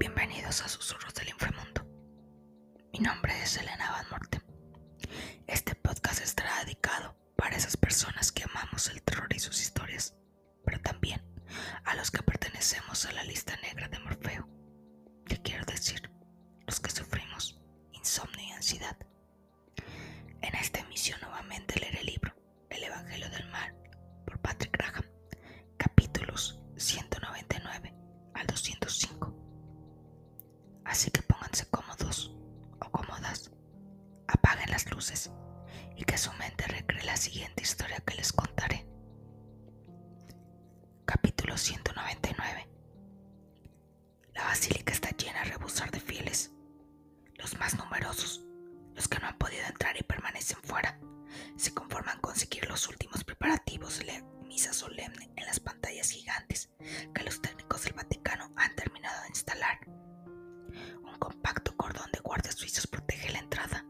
Bienvenidos a Susurros del Inframundo. Mi nombre es Elena Van Morten. Este podcast estará dedicado para esas personas que amamos el terror y sus historias, pero también a los que pertenecemos a la lista negra de Morfeo. ¿Qué quiero decir? Los que sufrimos insomnio y ansiedad. En esta emisión nuevamente Capítulo 199 La basílica está llena a rebosar de fieles, los más numerosos, los que no han podido entrar y permanecen fuera, se conforman con seguir los últimos preparativos de la misa solemne en las pantallas gigantes que los técnicos del Vaticano han terminado de instalar. Un compacto cordón de guardias suizos protege la entrada.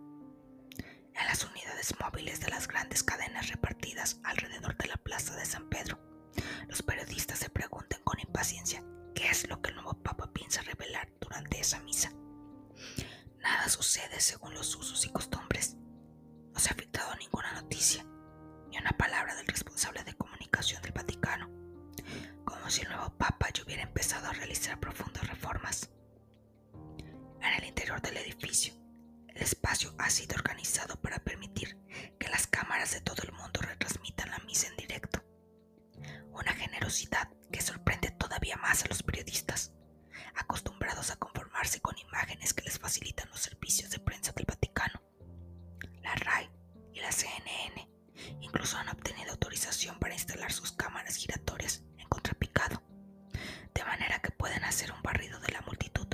En las unidades móviles de las grandes cadenas repartidas alrededor de la plaza de San Pedro, los periodistas se preguntan con impaciencia qué es lo que el nuevo Papa piensa revelar durante esa misa. Nada sucede según los usos y costumbres. No se ha filtrado ninguna noticia, ni una palabra del responsable de comunicación del Vaticano, como si el nuevo Papa ya hubiera empezado a realizar profundas reformas. En el interior del edificio, el espacio ha sido organizado para permitir que las cámaras de todo el mundo retransmitan la misa en directo. Una generosidad que sorprende todavía más a los periodistas, acostumbrados a conformarse con imágenes que les facilitan los servicios de prensa del Vaticano. La RAI y la CNN incluso han obtenido autorización para instalar sus cámaras giratorias en contrapicado, de manera que pueden hacer un barrido de la multitud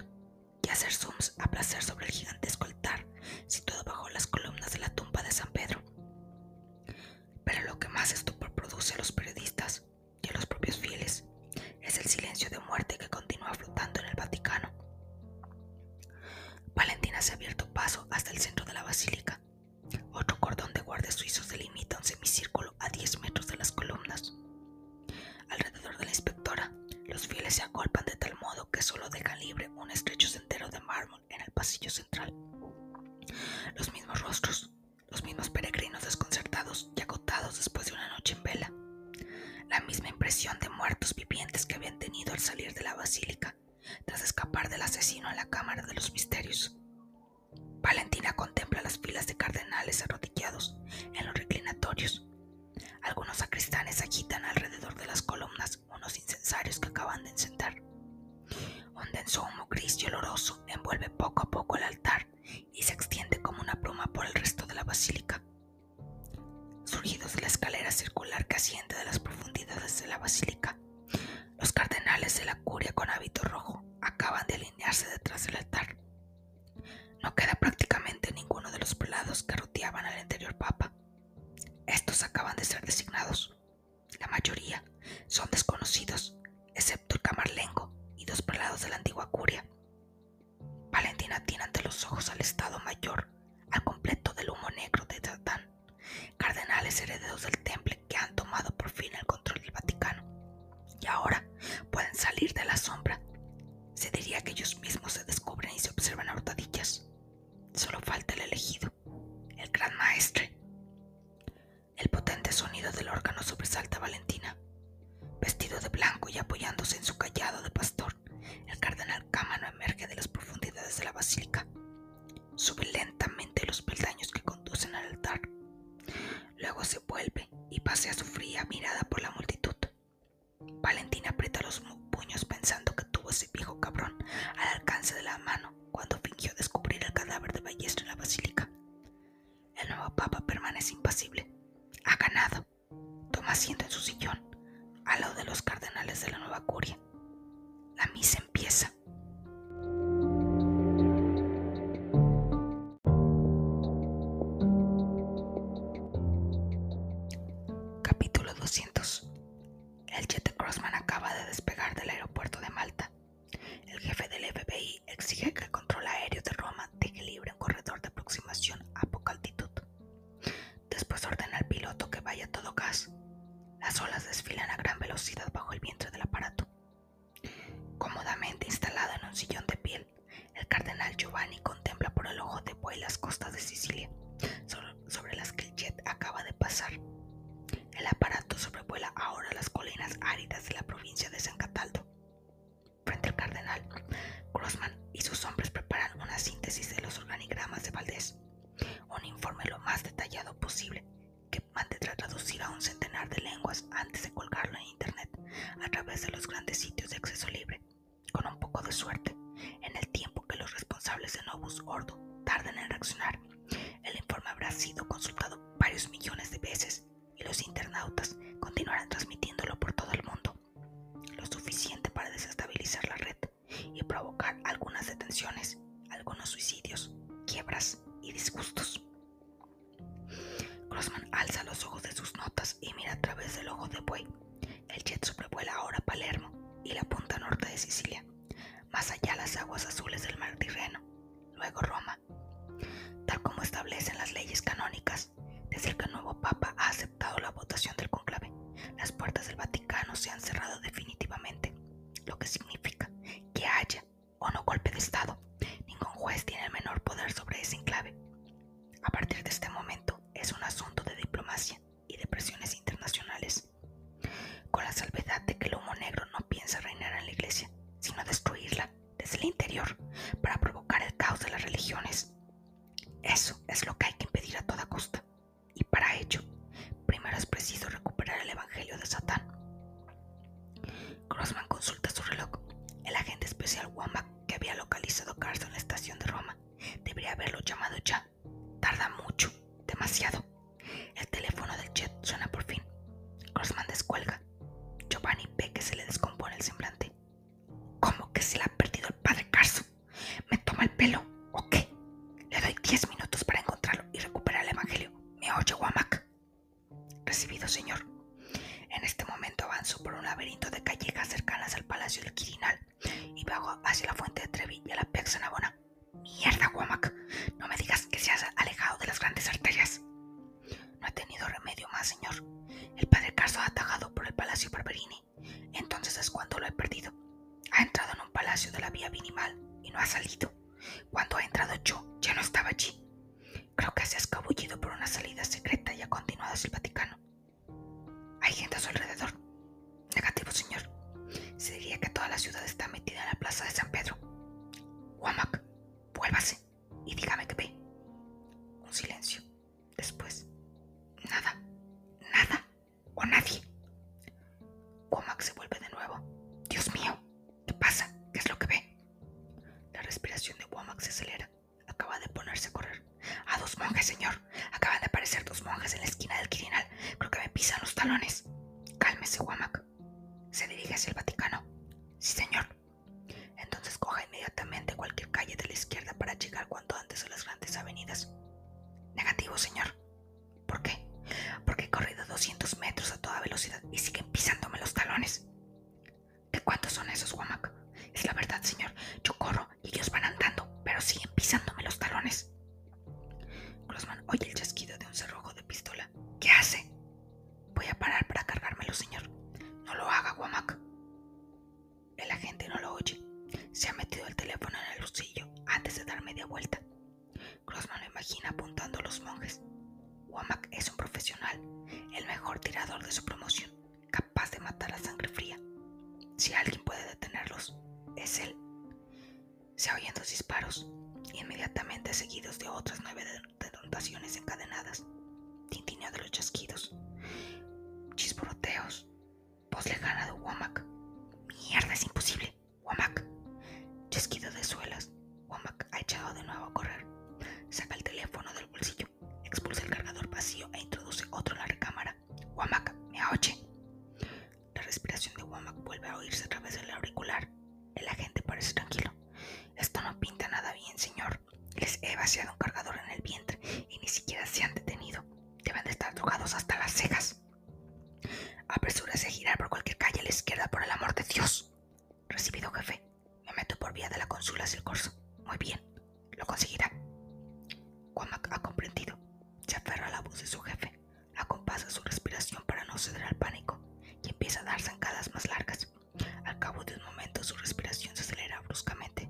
y hacer zooms a placer sobre el gigantesco altar situado bajo las columnas de la tumba de San Pedro. Pero lo que más estupor produce a los periodistas unos incensarios que Ahora pueden salir de la sombra. Y la punta norte de Sicilia, más allá las aguas azules del mar Tirreno, luego Roma. Tal como establecen las leyes canónicas, desde que el nuevo Papa ha aceptado la votación del conclave, las puertas del Vaticano se han cerrado definitivamente, lo que significa que haya o no golpe de Estado, ningún juez tiene el menor poder sobre ese enclave. A partir de este momento es un asunto de diplomacia y de presiones internacionales, con la salvedad de que el humo negro no piensa reinar en la iglesia, sino destruirla desde el interior para provocar el caos de las religiones. Eso es lo que hay que impedir a toda costa. Y para ello, primero es preciso recuperar el Evangelio de Satán. Grossman consulta su reloj. El agente especial Womack, que había localizado Carson en la estación de Roma, debería haberlo llamado ya. De la vía Vinimal y no ha salido. Cuando ha entrado yo, ya no estaba allí. Creo que se ha escabullido por una salida secreta y ha continuado hacia el Vaticano. Hay gente a su alrededor. Negativo, señor. Se diría que toda la ciudad está metida en la plaza de San Señor. Se oyen dos disparos, inmediatamente seguidos de otras nueve detonaciones encadenadas. Tintineo de los chasquidos. Chisporoteos. Voz lejana de Womack. Mierda, es imposible. Womack. Chasquido de suelas. Womack ha echado de nuevo a correr. Saca el teléfono del bolsillo, expulsa el cargador vacío e introduce otro en la recámara. Womack, ¿me oye? La respiración de Womack vuelve a oírse a través del auricular. El agente parece tranquilo. Esto no pinta nada bien, señor. Les he vaciado un cargador en el vientre y ni siquiera se han detenido. Deben de estar drogados hasta las cejas. Apresúrese a girar por cualquier calle a la izquierda, por el amor de Dios. Recibido, jefe. Me meto por vía de la consul hacia el corso. Muy bien. Lo conseguirá. Womack ha comprendido. Se aferra a la voz de su jefe. Acompasa su respiración para no ceder al pánico y empieza a dar zancadas más largas. Al cabo de un momento su respiración se acelera bruscamente.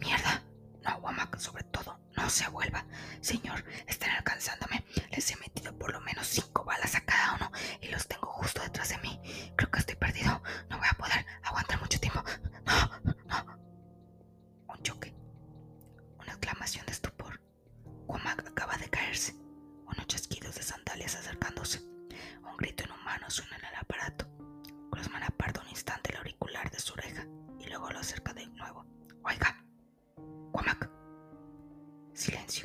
¡Mierda! No, Womack, sobre todo, no se vuelva. Señor, están alcanzándome. Les he metido por lo menos cinco balas a cada uno y los tengo justo detrás de mí. Creo que estoy perdido. No voy a poder aguantar mucho tiempo. No, no. Un choque. Una exclamación de estupor. Womack acaba de caerse. Unos chasquidos de sandalias acercándose. Un grito inhumano suena en el aparato. Crossman aparta un instante el auricular de su oreja y luego lo acerca de nuevo. Oiga. Silencio.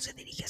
Se dirige a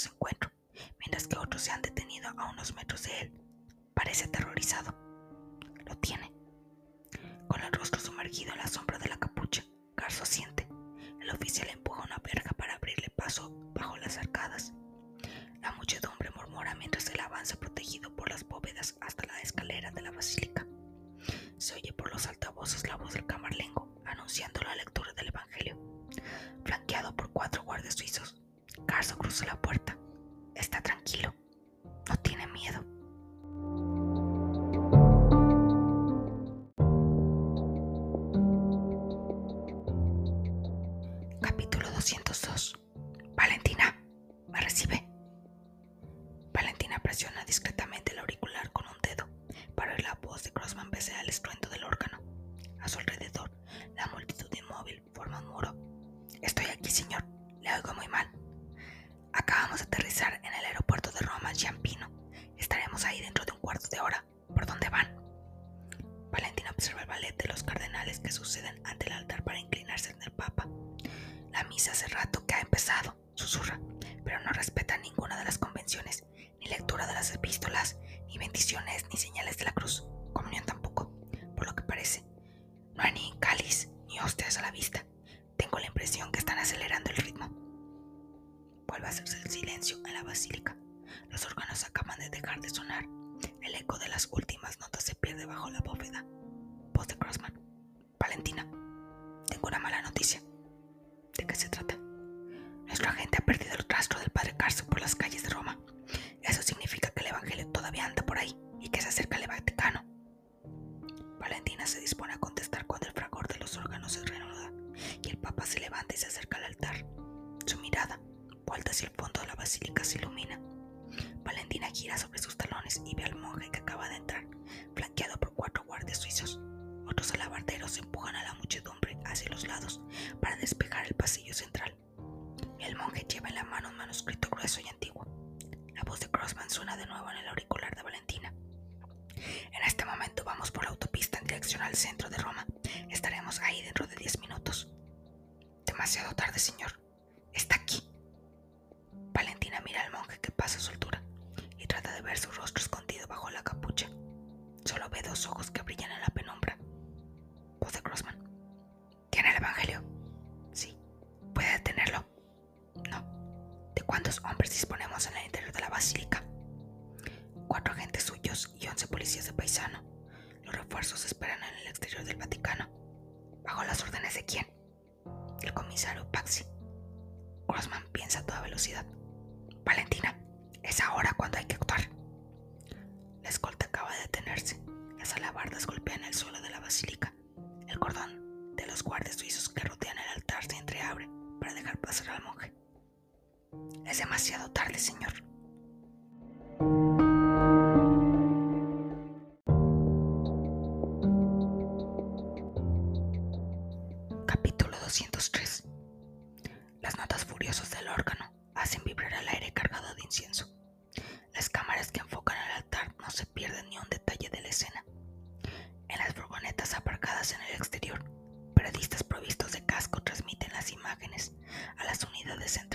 Vuelve a hacerse el silencio en la basílica. Los órganos acaban de dejar de sonar. El eco de las últimas notas se pierde bajo la bóveda. Voz de Crossman. Valentina, tengo una mala noticia. ¿De qué se trata? Nuestro agente ha perdido el rastro del padre Carso por las calles de Roma. Eso significa que el Evangelio todavía anda por ahí y que se acerca al Vaticano. Valentina se dispone a contestar cuando el fragor de los órganos se reanuda y el Papa se levanta y se acerca al altar. Su mirada, vuelta hacia el fondo de la basílica, se ilumina. Valentina gira sobre sus talones y ve al monje que acaba de entrar, flanqueado por cuatro guardias suizos. Otros alabarderos empujan a la muchedumbre hacia los lados para despejar el pasillo central. El monje lleva en la mano un manuscrito grueso y antiguo. La voz de Crossman suena de nuevo en el auricular de Valentina. En este momento vamos por la autopista en dirección al centro de Roma. Estaremos ahí dentro de diez minutos. Demasiado tarde, señor. Está aquí. Valentina mira al monje que pasa a su altura y trata de ver su rostro escondido bajo la capucha. Solo ve dos ojos que brillan en la penumbra. Voz de Crossman. ¿Tiene el Evangelio? Sí. ¿Puede detenerlo? No. ¿De cuántos hombres disponemos en el interior de la basílica? Cuatro agentes suyos y once policías de paisano. Los refuerzos esperan en el exterior del Vaticano. ¿Bajo las órdenes de quién? El comisario Paxi. Crossman piensa a toda velocidad. Valentina, es ahora cuando hay que actuar. La escolta acaba de detenerse. Las alabardas golpean el suelo de la basílica. El cordón de los guardias suizos que rodean el altar se entreabre para dejar pasar al monje. Es demasiado tarde, señor.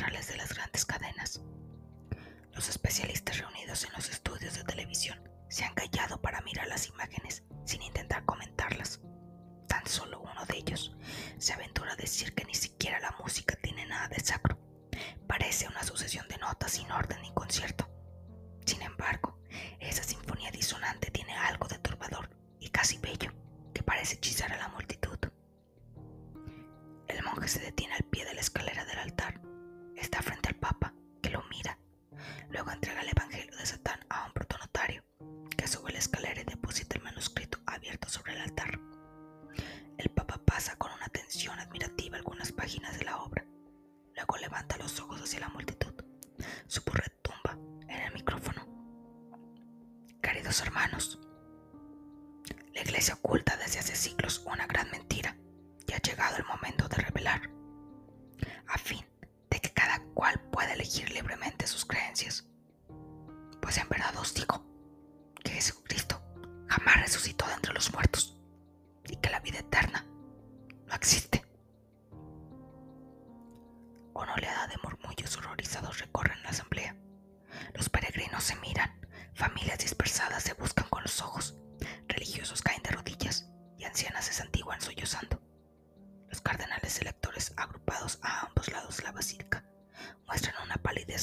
centrales de las grandes cadenas. Los especialistas reunidos en los estudios de televisión se han callado para mirar las imágenes sin intentar comentarlas. Tan solo uno de ellos se aventura a decir que ni siquiera la música tiene nada de sacro. Parece una sucesión de notas sin orden ni concierto. Sin embargo, esa sinfonía disonante tiene algo de turbador y casi bello que parece hechizar a la multitud. El monje se detiene al pie de la escalera del altar está frente al Papa, que lo mira. Luego entrega el Evangelio de Satán a un protonotario, que sube la escalera y deposita el manuscrito abierto sobre el altar. El Papa pasa con una atención admirativa algunas páginas de la obra. Luego levanta los ojos hacia la multitud. Su voz retumba en el micrófono. Queridos hermanos,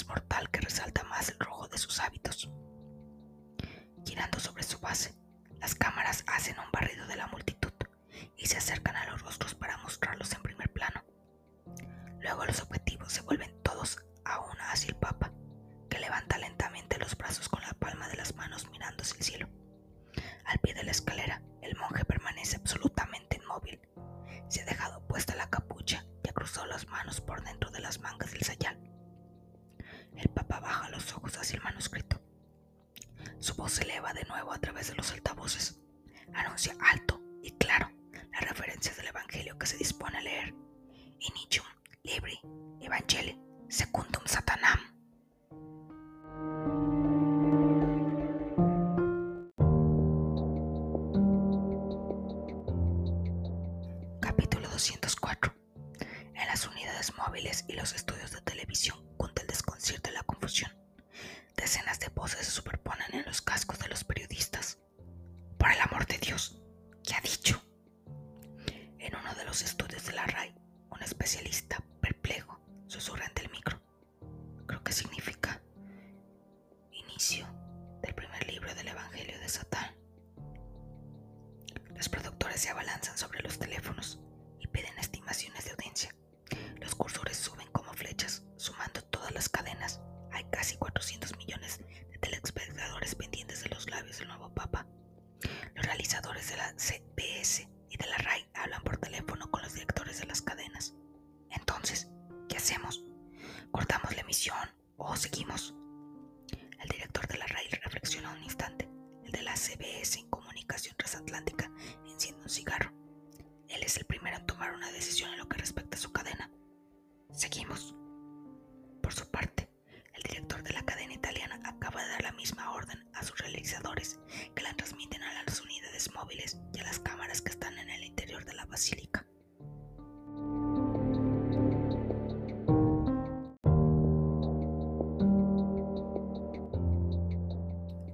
mortal.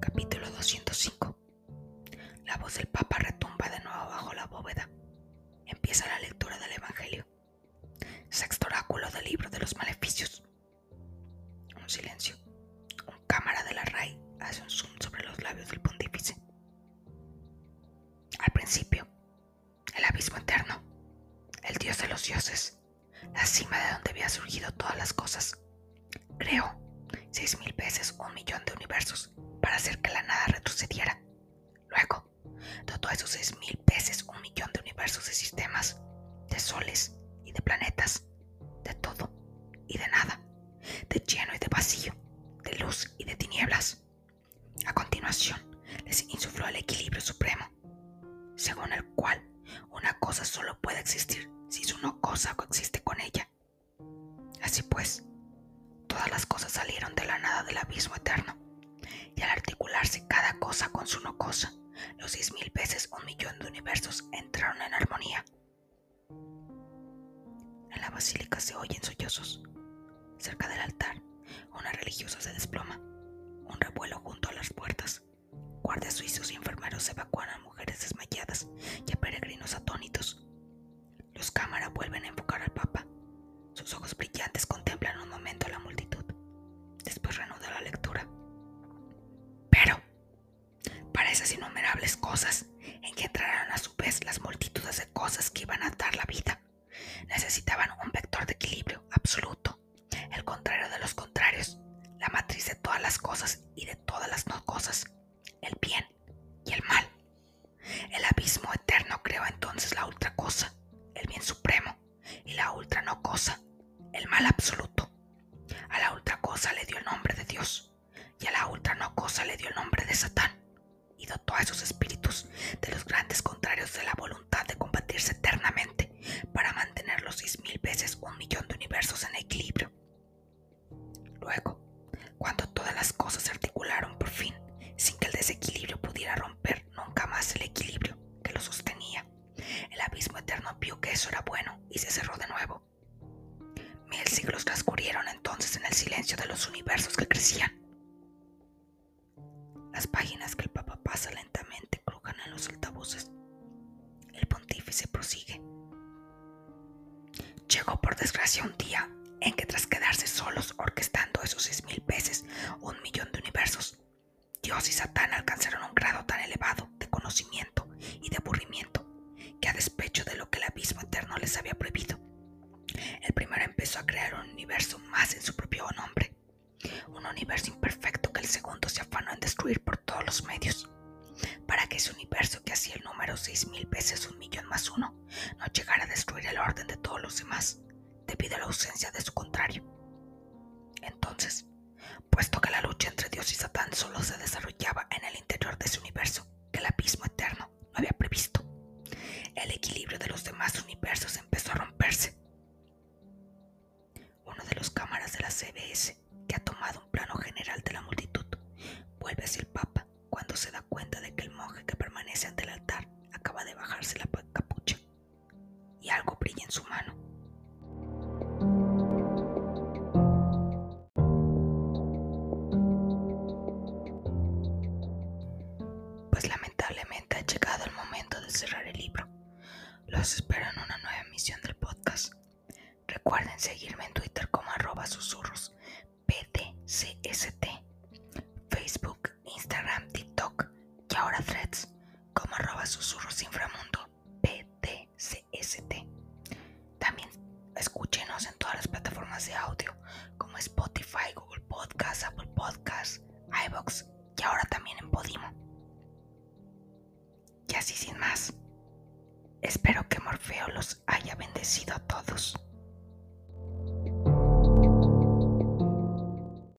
Capítulo 205. La voz del Papa retumba de nuevo bajo la bóveda. Empieza la lectura del Evangelio. Sexto oráculo del libro de los maleficios. Un silencio. Un cámara de la RAI hace un zoom sobre los labios del pontífice. Al principio, el abismo eterno, el dios de los dioses, la cima de donde había surgido todas las cosas, Después reanuda la lectura. Pero, para esas innumerables cosas, en que entrarán a su vez las multitudes de cosas que iban a dar la vida, necesitaban un vector de equilibrio absoluto, el contrario de los contrarios, la matriz de todas las cosas un universo imperfecto que el segundo se afanó en destruir por todos los medios, para que ese universo que hacía el número seis mil veces un millón más uno no llegara a destruir el orden de todos los demás debido a la ausencia de su contrario. Entonces, puesto que la lucha entre Dios y Satán solo se desarrollaba en el interior de ese universo que el abismo eterno no había previsto, el equilibrio de los demás universos empezó a romperse. Uno de los cámaras de la CBS, que ha tomado un plano general de la multitud, vuelve hacia el Papa cuando se da cuenta de que el monje que permanece ante el altar acaba de bajarse la capucha y algo brilla en su mano. Pues lamentablemente ha llegado el momento de cerrar el libro. Los espero en una nueva emisión del podcast. Recuerden seguirme en Twitter como arroba susurros